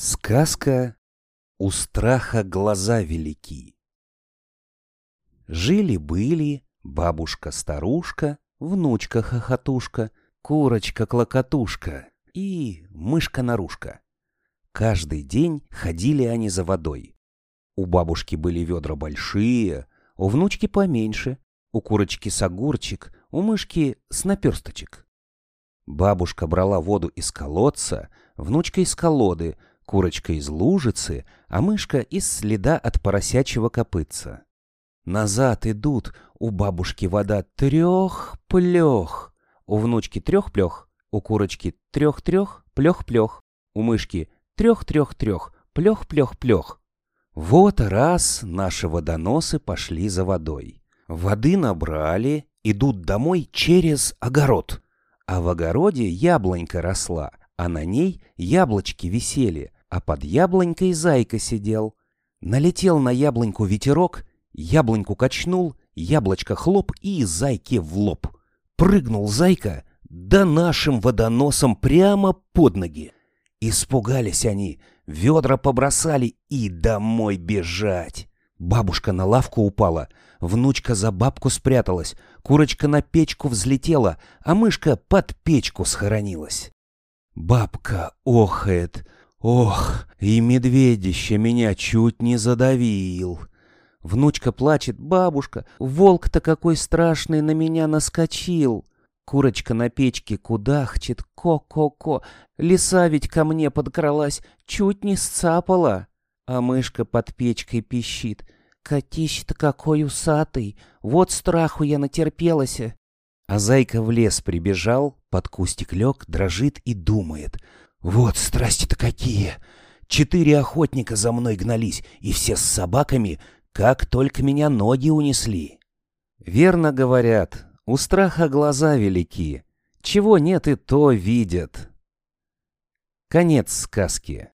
Сказка «У страха глаза велики». Жили-были бабушка-старушка, внучка-хохотушка, курочка-клокотушка и мышка-нарушка. Каждый день ходили они за водой. У бабушки были ведра большие, у внучки поменьше, у курочки с огурчик, у мышки с наперсточек. Бабушка брала воду из колодца, внучка из колоды, курочка из лужицы, а мышка из следа от поросячьего копытца. Назад идут, у бабушки вода трех-плех, у внучки трех-плех, у курочки трех-трех, плех-плех, у мышки трех-трех-трех, плех-плех-плех. Вот раз наши водоносы пошли за водой. Воды набрали, идут домой через огород. А в огороде яблонька росла, а на ней яблочки висели, а под яблонькой зайка сидел. Налетел на яблоньку ветерок, яблоньку качнул, яблочко хлоп и зайке в лоб. Прыгнул зайка, да нашим водоносом прямо под ноги. Испугались они, ведра побросали и домой бежать. Бабушка на лавку упала, внучка за бабку спряталась, курочка на печку взлетела, а мышка под печку схоронилась. Бабка охает, Ох, и медведище меня чуть не задавил. Внучка плачет, бабушка, волк-то какой страшный на меня наскочил. Курочка на печке кудахчет, ко-ко-ко. Лиса ведь ко мне подкралась, чуть не сцапала. А мышка под печкой пищит. Котище-то какой усатый, вот страху я натерпелась. А зайка в лес прибежал, под кустик лег, дрожит и думает. Вот страсти-то какие! Четыре охотника за мной гнались, и все с собаками, как только меня ноги унесли. Верно говорят, у страха глаза велики, чего нет и то видят. Конец сказки.